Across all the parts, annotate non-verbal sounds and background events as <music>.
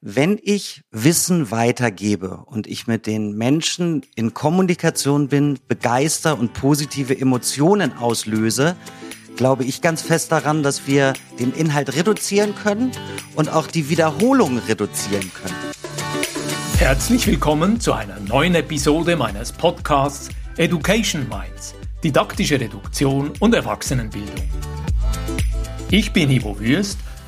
Wenn ich Wissen weitergebe und ich mit den Menschen in Kommunikation bin, begeister und positive Emotionen auslöse, glaube ich ganz fest daran, dass wir den Inhalt reduzieren können und auch die Wiederholung reduzieren können. Herzlich willkommen zu einer neuen Episode meines Podcasts Education Minds, didaktische Reduktion und Erwachsenenbildung. Ich bin Ivo Würst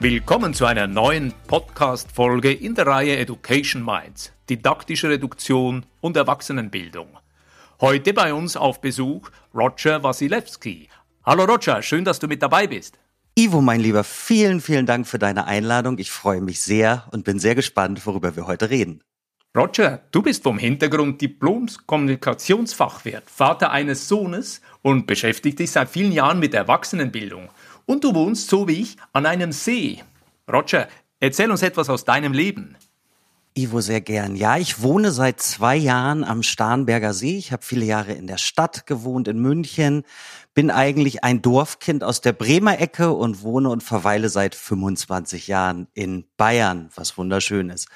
Willkommen zu einer neuen Podcast-Folge in der Reihe Education Minds, didaktische Reduktion und Erwachsenenbildung. Heute bei uns auf Besuch Roger Wasilewski. Hallo Roger, schön, dass du mit dabei bist. Ivo, mein Lieber, vielen, vielen Dank für deine Einladung. Ich freue mich sehr und bin sehr gespannt, worüber wir heute reden. Roger, du bist vom Hintergrund Diplom-Kommunikationsfachwirt, Vater eines Sohnes und beschäftigt dich seit vielen Jahren mit Erwachsenenbildung. Und du wohnst, so wie ich, an einem See. Roger, erzähl uns etwas aus deinem Leben. Ivo, sehr gern. Ja, ich wohne seit zwei Jahren am Starnberger See. Ich habe viele Jahre in der Stadt gewohnt, in München. Bin eigentlich ein Dorfkind aus der Bremer Ecke und wohne und verweile seit 25 Jahren in Bayern, was wunderschön ist.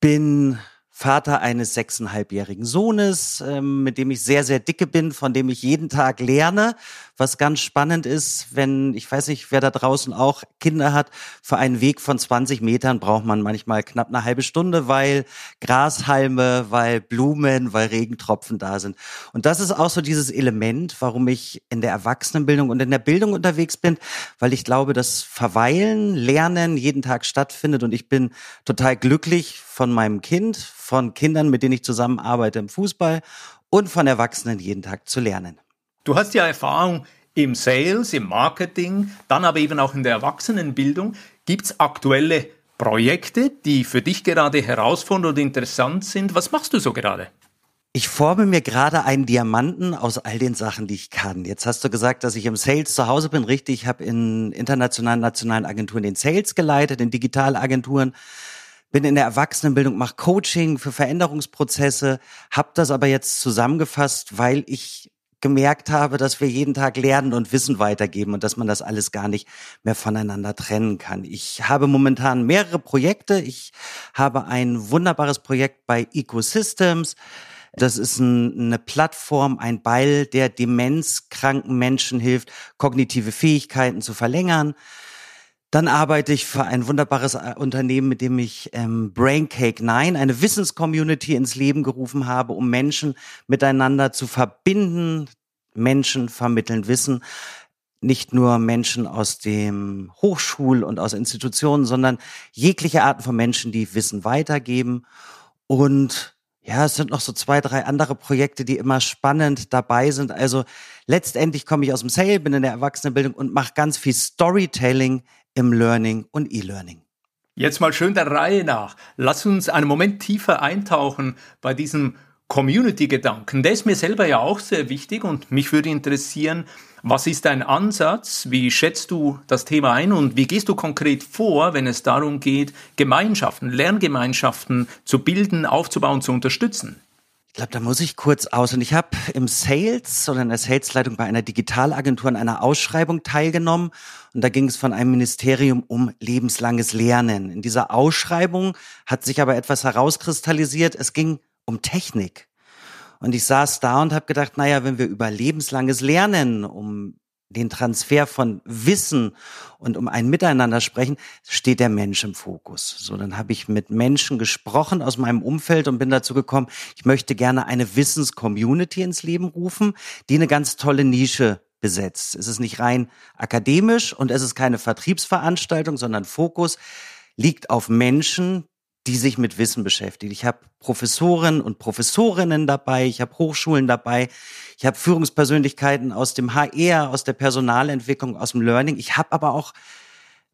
Bin Vater eines sechseinhalbjährigen Sohnes, ähm, mit dem ich sehr, sehr dicke bin, von dem ich jeden Tag lerne. Was ganz spannend ist, wenn, ich weiß nicht, wer da draußen auch Kinder hat, für einen Weg von 20 Metern braucht man manchmal knapp eine halbe Stunde, weil Grashalme, weil Blumen, weil Regentropfen da sind. Und das ist auch so dieses Element, warum ich in der Erwachsenenbildung und in der Bildung unterwegs bin, weil ich glaube, dass Verweilen, Lernen jeden Tag stattfindet und ich bin total glücklich von meinem Kind, von Kindern, mit denen ich zusammenarbeite im Fußball und von Erwachsenen jeden Tag zu lernen. Du hast ja Erfahrung im Sales, im Marketing, dann aber eben auch in der Erwachsenenbildung. Gibt es aktuelle Projekte, die für dich gerade herausfordernd und interessant sind? Was machst du so gerade? Ich forme mir gerade einen Diamanten aus all den Sachen, die ich kann. Jetzt hast du gesagt, dass ich im Sales zu Hause bin. Richtig, ich habe in internationalen, nationalen Agenturen den Sales geleitet, in Digitalagenturen, bin in der Erwachsenenbildung, mache Coaching für Veränderungsprozesse, habe das aber jetzt zusammengefasst, weil ich gemerkt habe, dass wir jeden Tag lernen und Wissen weitergeben und dass man das alles gar nicht mehr voneinander trennen kann. Ich habe momentan mehrere Projekte. Ich habe ein wunderbares Projekt bei Ecosystems. Das ist ein, eine Plattform, ein Beil, der demenzkranken Menschen hilft, kognitive Fähigkeiten zu verlängern. Dann arbeite ich für ein wunderbares äh, Unternehmen, mit dem ich ähm, Braincake 9, eine Wissenscommunity ins Leben gerufen habe, um Menschen miteinander zu verbinden. Menschen vermitteln Wissen. Nicht nur Menschen aus dem Hochschul- und aus Institutionen, sondern jegliche Arten von Menschen, die Wissen weitergeben. Und ja, es sind noch so zwei, drei andere Projekte, die immer spannend dabei sind. Also letztendlich komme ich aus dem Sale, bin in der Erwachsenenbildung und mache ganz viel Storytelling im Learning und E-Learning. Jetzt mal schön der Reihe nach. Lass uns einen Moment tiefer eintauchen bei diesem Community-Gedanken. Der ist mir selber ja auch sehr wichtig und mich würde interessieren, was ist dein Ansatz? Wie schätzt du das Thema ein und wie gehst du konkret vor, wenn es darum geht, Gemeinschaften, Lerngemeinschaften zu bilden, aufzubauen, zu unterstützen? Ich glaube, da muss ich kurz aus. Und ich habe im Sales oder in der Salesleitung bei einer Digitalagentur an einer Ausschreibung teilgenommen. Und da ging es von einem Ministerium um lebenslanges Lernen. In dieser Ausschreibung hat sich aber etwas herauskristallisiert. Es ging um Technik. Und ich saß da und habe gedacht, naja, wenn wir über lebenslanges Lernen, um den Transfer von Wissen und um ein Miteinander sprechen, steht der Mensch im Fokus. So, dann habe ich mit Menschen gesprochen aus meinem Umfeld und bin dazu gekommen, ich möchte gerne eine Wissenscommunity ins Leben rufen, die eine ganz tolle Nische besetzt. Es ist nicht rein akademisch und es ist keine Vertriebsveranstaltung, sondern Fokus liegt auf Menschen, die sich mit Wissen beschäftigt. Ich habe Professoren und Professorinnen dabei, ich habe Hochschulen dabei, ich habe Führungspersönlichkeiten aus dem HR, aus der Personalentwicklung, aus dem Learning. Ich habe aber auch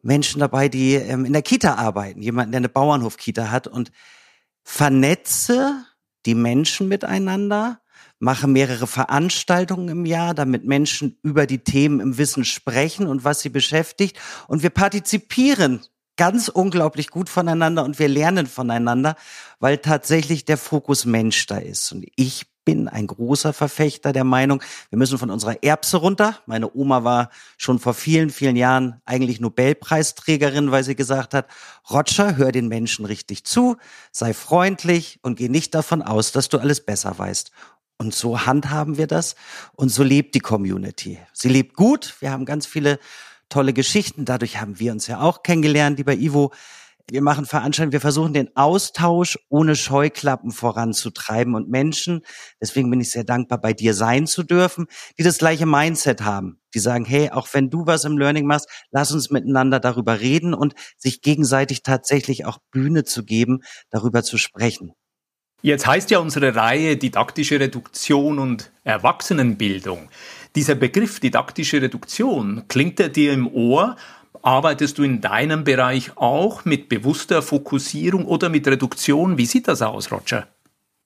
Menschen dabei, die ähm, in der Kita arbeiten, jemanden, der eine Bauernhof-Kita hat und vernetze die Menschen miteinander, mache mehrere Veranstaltungen im Jahr, damit Menschen über die Themen im Wissen sprechen und was sie beschäftigt. Und wir partizipieren ganz unglaublich gut voneinander und wir lernen voneinander, weil tatsächlich der Fokus Mensch da ist. Und ich bin ein großer Verfechter der Meinung, wir müssen von unserer Erbse runter. Meine Oma war schon vor vielen, vielen Jahren eigentlich Nobelpreisträgerin, weil sie gesagt hat, Roger, hör den Menschen richtig zu, sei freundlich und geh nicht davon aus, dass du alles besser weißt. Und so handhaben wir das und so lebt die Community. Sie lebt gut. Wir haben ganz viele tolle Geschichten. Dadurch haben wir uns ja auch kennengelernt, lieber Ivo. Wir machen Veranstaltungen, wir versuchen den Austausch ohne Scheuklappen voranzutreiben und Menschen, deswegen bin ich sehr dankbar, bei dir sein zu dürfen, die das gleiche Mindset haben. Die sagen, hey, auch wenn du was im Learning machst, lass uns miteinander darüber reden und sich gegenseitig tatsächlich auch Bühne zu geben, darüber zu sprechen. Jetzt heißt ja unsere Reihe didaktische Reduktion und Erwachsenenbildung. Dieser Begriff didaktische Reduktion klingt er dir im Ohr, Arbeitest du in deinem Bereich auch mit bewusster Fokussierung oder mit Reduktion? Wie sieht das aus, Roger?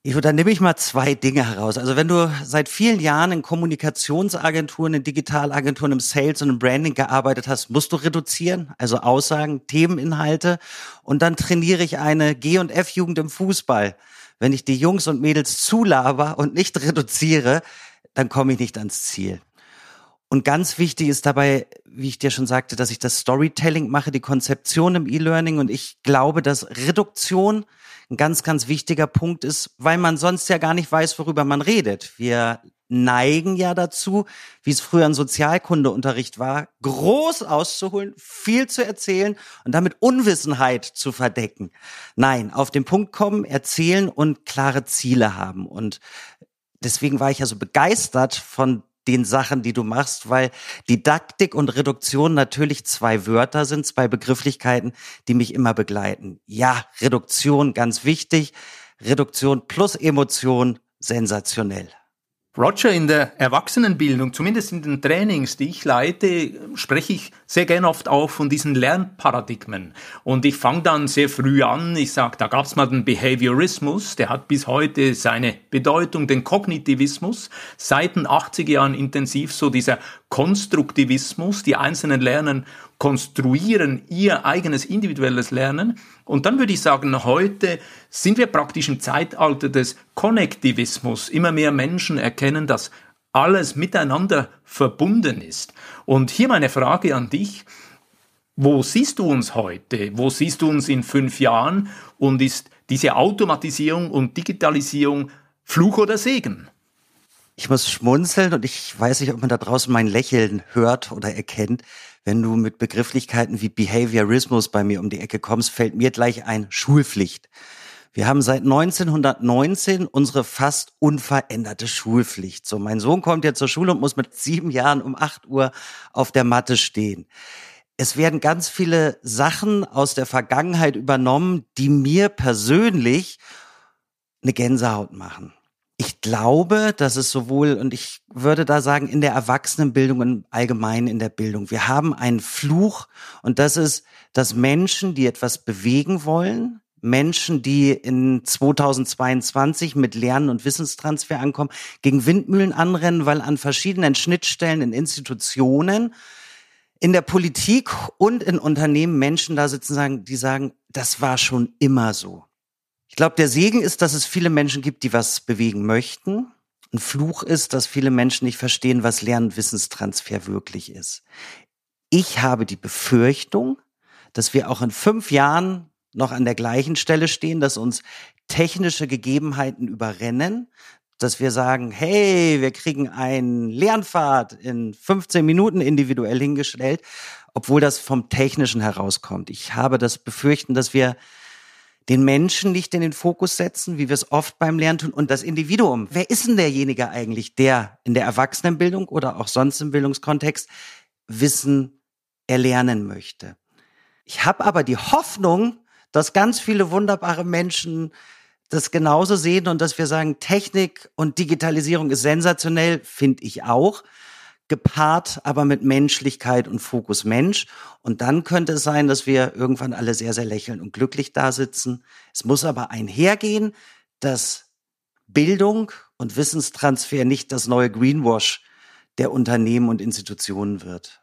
Ich würde, dann nehme ich mal zwei Dinge heraus. Also wenn du seit vielen Jahren in Kommunikationsagenturen, in Digitalagenturen, im Sales und im Branding gearbeitet hast, musst du reduzieren, also Aussagen, Themeninhalte. Und dann trainiere ich eine G- und F-Jugend im Fußball. Wenn ich die Jungs und Mädels zulaber und nicht <laughs> reduziere, dann komme ich nicht ans Ziel. Und ganz wichtig ist dabei, wie ich dir schon sagte, dass ich das Storytelling mache, die Konzeption im E-Learning. Und ich glaube, dass Reduktion ein ganz, ganz wichtiger Punkt ist, weil man sonst ja gar nicht weiß, worüber man redet. Wir neigen ja dazu, wie es früher ein Sozialkundeunterricht war, groß auszuholen, viel zu erzählen und damit Unwissenheit zu verdecken. Nein, auf den Punkt kommen, erzählen und klare Ziele haben. Und deswegen war ich ja so begeistert von den Sachen, die du machst, weil Didaktik und Reduktion natürlich zwei Wörter sind, zwei Begrifflichkeiten, die mich immer begleiten. Ja, Reduktion ganz wichtig. Reduktion plus Emotion sensationell. Roger, in der Erwachsenenbildung, zumindest in den Trainings, die ich leite, spreche ich sehr gern oft auch von diesen Lernparadigmen. Und ich fange dann sehr früh an, ich sage, da gab es mal den Behaviorismus, der hat bis heute seine Bedeutung, den Kognitivismus, seit den 80er Jahren intensiv so dieser Konstruktivismus, die Einzelnen lernen konstruieren ihr eigenes individuelles Lernen. Und dann würde ich sagen, heute sind wir praktisch im Zeitalter des Konnektivismus. Immer mehr Menschen erkennen, dass alles miteinander verbunden ist. Und hier meine Frage an dich. Wo siehst du uns heute? Wo siehst du uns in fünf Jahren? Und ist diese Automatisierung und Digitalisierung Fluch oder Segen? Ich muss schmunzeln und ich weiß nicht, ob man da draußen mein Lächeln hört oder erkennt. Wenn du mit Begrifflichkeiten wie Behaviorismus bei mir um die Ecke kommst, fällt mir gleich ein Schulpflicht. Wir haben seit 1919 unsere fast unveränderte Schulpflicht. So, mein Sohn kommt jetzt zur Schule und muss mit sieben Jahren um acht Uhr auf der Matte stehen. Es werden ganz viele Sachen aus der Vergangenheit übernommen, die mir persönlich eine Gänsehaut machen. Ich glaube, dass es sowohl, und ich würde da sagen, in der Erwachsenenbildung und allgemein in der Bildung, wir haben einen Fluch und das ist, dass Menschen, die etwas bewegen wollen, Menschen, die in 2022 mit Lernen und Wissenstransfer ankommen, gegen Windmühlen anrennen, weil an verschiedenen Schnittstellen in Institutionen, in der Politik und in Unternehmen Menschen da sitzen, sagen, die sagen, das war schon immer so. Ich glaube, der Segen ist, dass es viele Menschen gibt, die was bewegen möchten. Ein Fluch ist, dass viele Menschen nicht verstehen, was Lern- und Wissenstransfer wirklich ist. Ich habe die Befürchtung, dass wir auch in fünf Jahren noch an der gleichen Stelle stehen, dass uns technische Gegebenheiten überrennen, dass wir sagen, hey, wir kriegen einen Lernpfad in 15 Minuten individuell hingestellt, obwohl das vom Technischen herauskommt. Ich habe das Befürchten, dass wir den Menschen nicht in den Fokus setzen, wie wir es oft beim Lernen tun, und das Individuum. Wer ist denn derjenige eigentlich, der in der Erwachsenenbildung oder auch sonst im Bildungskontext Wissen erlernen möchte? Ich habe aber die Hoffnung, dass ganz viele wunderbare Menschen das genauso sehen und dass wir sagen, Technik und Digitalisierung ist sensationell, finde ich auch. Gepaart aber mit Menschlichkeit und Fokus Mensch. Und dann könnte es sein, dass wir irgendwann alle sehr, sehr lächeln und glücklich da sitzen. Es muss aber einhergehen, dass Bildung und Wissenstransfer nicht das neue Greenwash der Unternehmen und Institutionen wird.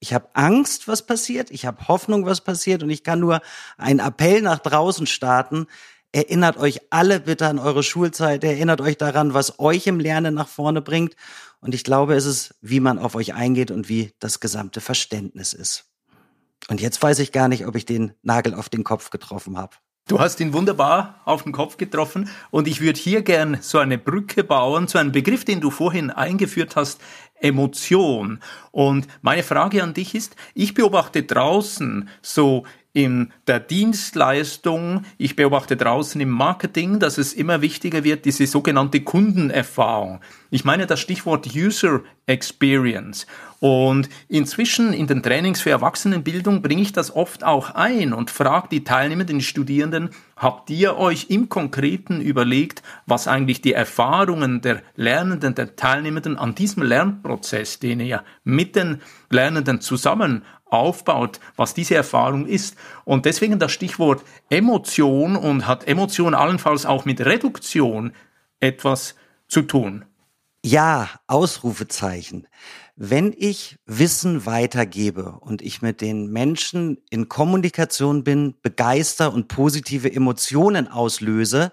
Ich habe Angst, was passiert. Ich habe Hoffnung, was passiert. Und ich kann nur einen Appell nach draußen starten. Erinnert euch alle bitte an eure Schulzeit. Erinnert euch daran, was euch im Lernen nach vorne bringt. Und ich glaube, es ist, wie man auf euch eingeht und wie das gesamte Verständnis ist. Und jetzt weiß ich gar nicht, ob ich den Nagel auf den Kopf getroffen habe. Du hast ihn wunderbar auf den Kopf getroffen und ich würde hier gern so eine Brücke bauen zu einem Begriff, den du vorhin eingeführt hast, Emotion. Und meine Frage an dich ist, ich beobachte draußen so in der Dienstleistung, ich beobachte draußen im Marketing, dass es immer wichtiger wird, diese sogenannte Kundenerfahrung. Ich meine das Stichwort User Experience. Und inzwischen in den Trainings für Erwachsenenbildung bringe ich das oft auch ein und frage die Teilnehmenden, die Studierenden, habt ihr euch im Konkreten überlegt, was eigentlich die Erfahrungen der Lernenden, der Teilnehmenden an diesem Lernprozess, den ihr mit den Lernenden zusammen aufbaut, was diese Erfahrung ist. Und deswegen das Stichwort Emotion und hat Emotion allenfalls auch mit Reduktion etwas zu tun. Ja, Ausrufezeichen. Wenn ich Wissen weitergebe und ich mit den Menschen in Kommunikation bin, begeister und positive Emotionen auslöse,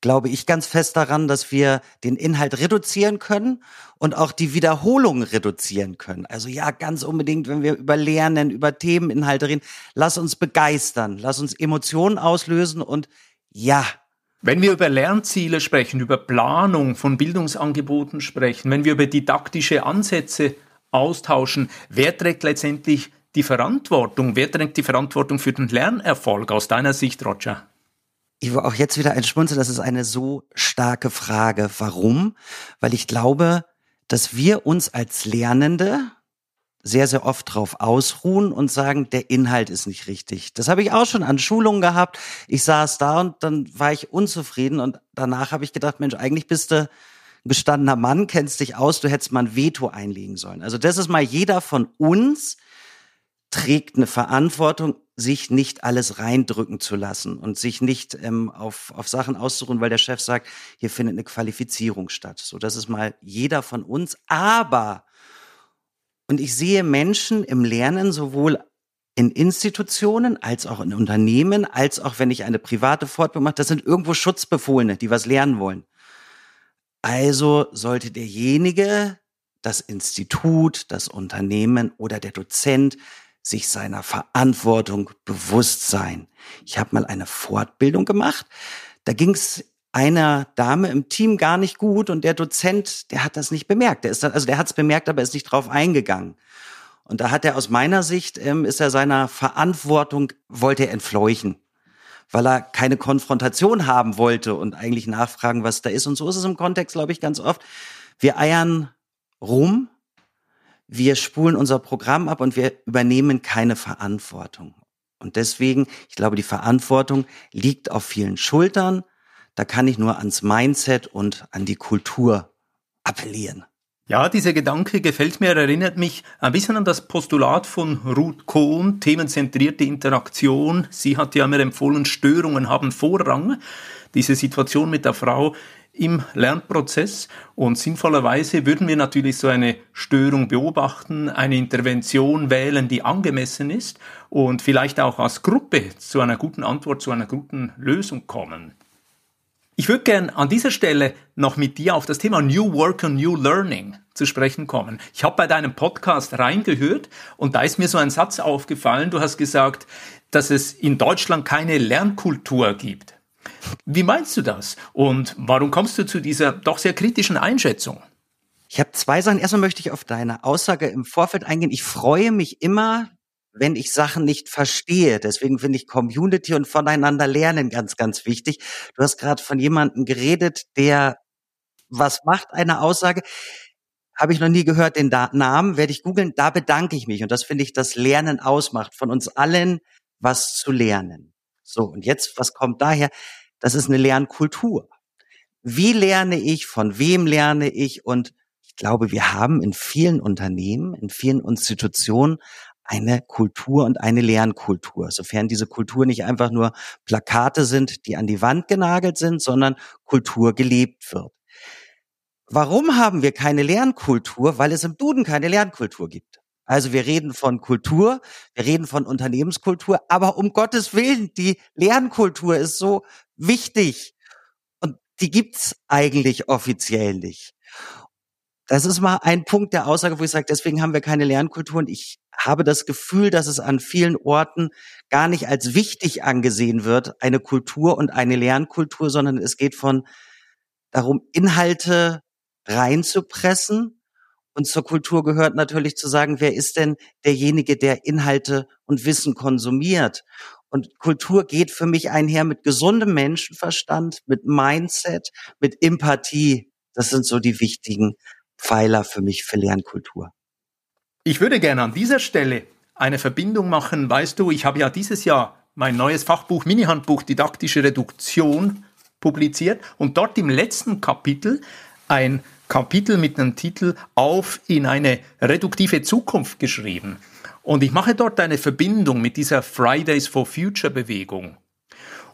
glaube ich ganz fest daran, dass wir den Inhalt reduzieren können und auch die Wiederholungen reduzieren können. Also ja, ganz unbedingt, wenn wir über Lernen, über Themeninhalte reden, lass uns begeistern, lass uns Emotionen auslösen und ja. Wenn wir über Lernziele sprechen, über Planung von Bildungsangeboten sprechen, wenn wir über didaktische Ansätze austauschen, wer trägt letztendlich die Verantwortung? Wer trägt die Verantwortung für den Lernerfolg aus deiner Sicht, Roger? Ich will auch jetzt wieder ein Schmunzeln. Das ist eine so starke Frage. Warum? Weil ich glaube, dass wir uns als Lernende sehr, sehr oft drauf ausruhen und sagen, der Inhalt ist nicht richtig. Das habe ich auch schon an Schulungen gehabt. Ich saß da und dann war ich unzufrieden und danach habe ich gedacht, Mensch, eigentlich bist du ein bestandener Mann, kennst dich aus, du hättest mal ein Veto einlegen sollen. Also das ist mal jeder von uns trägt eine Verantwortung, sich nicht alles reindrücken zu lassen und sich nicht ähm, auf, auf Sachen auszuruhen, weil der Chef sagt, hier findet eine Qualifizierung statt. So, das ist mal jeder von uns. Aber, und ich sehe Menschen im Lernen sowohl in Institutionen als auch in Unternehmen, als auch wenn ich eine private Fortbildung mache, das sind irgendwo Schutzbefohlene, die was lernen wollen. Also sollte derjenige, das Institut, das Unternehmen oder der Dozent sich seiner Verantwortung bewusst sein. Ich habe mal eine Fortbildung gemacht. Da ging es einer Dame im Team gar nicht gut und der Dozent, der hat das nicht bemerkt. Der ist dann, also der hat es bemerkt, aber ist nicht drauf eingegangen. Und da hat er aus meiner Sicht ähm, ist er seiner Verantwortung wollte er entfleuchen, weil er keine Konfrontation haben wollte und eigentlich nachfragen, was da ist. Und so ist es im Kontext, glaube ich, ganz oft. Wir eiern rum wir spulen unser Programm ab und wir übernehmen keine Verantwortung. Und deswegen, ich glaube, die Verantwortung liegt auf vielen Schultern. Da kann ich nur ans Mindset und an die Kultur appellieren. Ja, dieser Gedanke gefällt mir, erinnert mich ein bisschen an das Postulat von Ruth Kohn, themenzentrierte Interaktion. Sie hat ja mir empfohlen, Störungen haben Vorrang. Diese Situation mit der Frau im Lernprozess und sinnvollerweise würden wir natürlich so eine Störung beobachten, eine Intervention wählen, die angemessen ist und vielleicht auch als Gruppe zu einer guten Antwort, zu einer guten Lösung kommen. Ich würde gern an dieser Stelle noch mit dir auf das Thema New Work und New Learning zu sprechen kommen. Ich habe bei deinem Podcast reingehört und da ist mir so ein Satz aufgefallen. Du hast gesagt, dass es in Deutschland keine Lernkultur gibt. Wie meinst du das? Und warum kommst du zu dieser doch sehr kritischen Einschätzung? Ich habe zwei Sachen. Erstmal möchte ich auf deine Aussage im Vorfeld eingehen. Ich freue mich immer, wenn ich Sachen nicht verstehe. Deswegen finde ich Community und voneinander lernen ganz, ganz wichtig. Du hast gerade von jemandem geredet, der was macht eine Aussage. Habe ich noch nie gehört, den da Namen werde ich googeln. Da bedanke ich mich. Und das finde ich, das Lernen ausmacht, von uns allen was zu lernen. So, und jetzt, was kommt daher? Das ist eine Lernkultur. Wie lerne ich? Von wem lerne ich? Und Ich glaube, wir haben in vielen Unternehmen, in vielen Institutionen eine Kultur und eine Lernkultur, sofern diese Kultur nicht einfach nur Plakate sind, die an die Wand genagelt sind, sondern Kultur gelebt wird. Warum haben wir keine Lernkultur? Weil es im Duden keine Lernkultur gibt. Also wir reden von Kultur, wir reden von Unternehmenskultur, aber um Gottes Willen, die Lernkultur ist so wichtig und die gibt's eigentlich offiziell nicht. Das ist mal ein Punkt der Aussage, wo ich sage, deswegen haben wir keine Lernkultur und ich habe das Gefühl, dass es an vielen Orten gar nicht als wichtig angesehen wird, eine Kultur und eine Lernkultur, sondern es geht von darum, Inhalte reinzupressen und zur Kultur gehört natürlich zu sagen, wer ist denn derjenige, der Inhalte und Wissen konsumiert? Und Kultur geht für mich einher mit gesundem Menschenverstand, mit Mindset, mit Empathie. Das sind so die wichtigen Pfeiler für mich für Lernkultur. Ich würde gerne an dieser Stelle eine Verbindung machen. Weißt du, ich habe ja dieses Jahr mein neues Fachbuch, Mini-Handbuch Didaktische Reduktion publiziert und dort im letzten Kapitel ein Kapitel mit dem Titel Auf in eine reduktive Zukunft geschrieben. Und ich mache dort eine Verbindung mit dieser Fridays for Future Bewegung.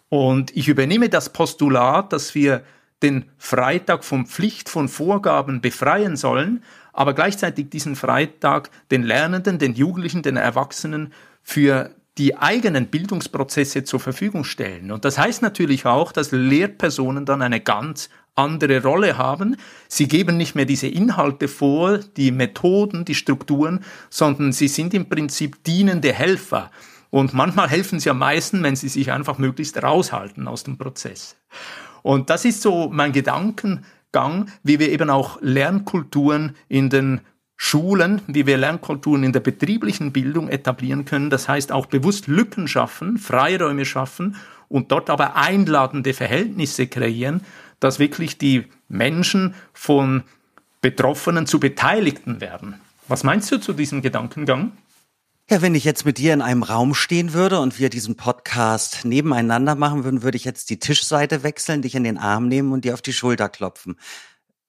Und ich übernehme das Postulat, dass wir den Freitag von Pflicht von Vorgaben befreien sollen, aber gleichzeitig diesen Freitag den Lernenden, den Jugendlichen, den Erwachsenen für die eigenen Bildungsprozesse zur Verfügung stellen. Und das heißt natürlich auch, dass Lehrpersonen dann eine ganz andere Rolle haben. Sie geben nicht mehr diese Inhalte vor, die Methoden, die Strukturen, sondern sie sind im Prinzip dienende Helfer. Und manchmal helfen sie am meisten, wenn sie sich einfach möglichst raushalten aus dem Prozess. Und das ist so mein Gedankengang, wie wir eben auch Lernkulturen in den Schulen, wie wir Lernkulturen in der betrieblichen Bildung etablieren können. Das heißt auch bewusst Lücken schaffen, Freiräume schaffen und dort aber einladende Verhältnisse kreieren, dass wirklich die Menschen von Betroffenen zu Beteiligten werden. Was meinst du zu diesem Gedankengang? Ja, wenn ich jetzt mit dir in einem Raum stehen würde und wir diesen Podcast nebeneinander machen würden, würde ich jetzt die Tischseite wechseln, dich in den Arm nehmen und dir auf die Schulter klopfen.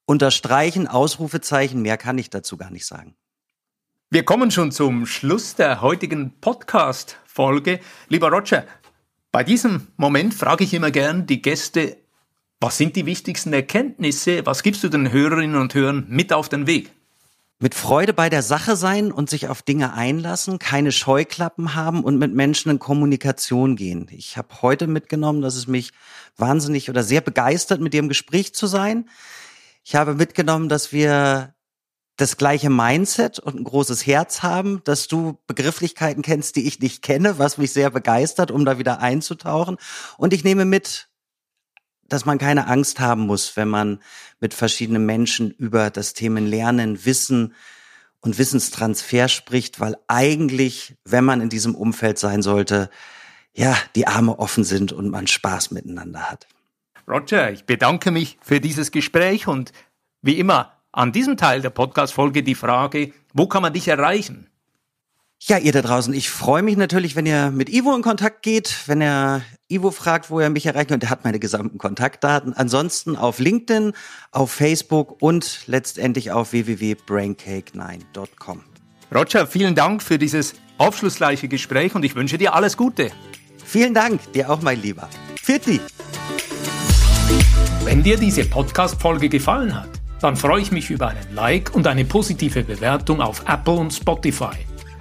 Unterstreichen, Ausrufezeichen, mehr kann ich dazu gar nicht sagen. Wir kommen schon zum Schluss der heutigen Podcast-Folge. Lieber Roger, bei diesem Moment frage ich immer gern die Gäste, was sind die wichtigsten Erkenntnisse? Was gibst du den Hörerinnen und Hörern mit auf den Weg? Mit Freude bei der Sache sein und sich auf Dinge einlassen, keine Scheuklappen haben und mit Menschen in Kommunikation gehen. Ich habe heute mitgenommen, dass es mich wahnsinnig oder sehr begeistert, mit dir im Gespräch zu sein. Ich habe mitgenommen, dass wir das gleiche Mindset und ein großes Herz haben, dass du Begrifflichkeiten kennst, die ich nicht kenne, was mich sehr begeistert, um da wieder einzutauchen. Und ich nehme mit, dass man keine Angst haben muss, wenn man mit verschiedenen Menschen über das Thema Lernen, Wissen und Wissenstransfer spricht, weil eigentlich, wenn man in diesem Umfeld sein sollte, ja, die Arme offen sind und man Spaß miteinander hat. Roger, ich bedanke mich für dieses Gespräch und wie immer an diesem Teil der Podcast-Folge die Frage, wo kann man dich erreichen? Ja, ihr da draußen, ich freue mich natürlich, wenn ihr mit Ivo in Kontakt geht, wenn er Ivo fragt, wo er mich erreichen kann. Der hat meine gesamten Kontaktdaten. Ansonsten auf LinkedIn, auf Facebook und letztendlich auf www.braincake9.com. Roger, vielen Dank für dieses aufschlussreiche Gespräch und ich wünsche dir alles Gute. Vielen Dank, dir auch, mein Lieber. Pfiat Wenn dir diese Podcast-Folge gefallen hat, dann freue ich mich über einen Like und eine positive Bewertung auf Apple und Spotify.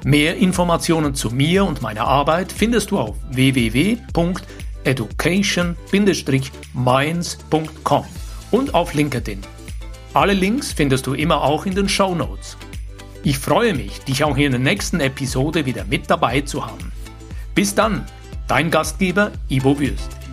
Mehr Informationen zu mir und meiner Arbeit findest du auf www.education-minds.com und auf LinkedIn. Alle Links findest du immer auch in den Show Notes. Ich freue mich, dich auch in der nächsten Episode wieder mit dabei zu haben. Bis dann, dein Gastgeber Ivo Würst.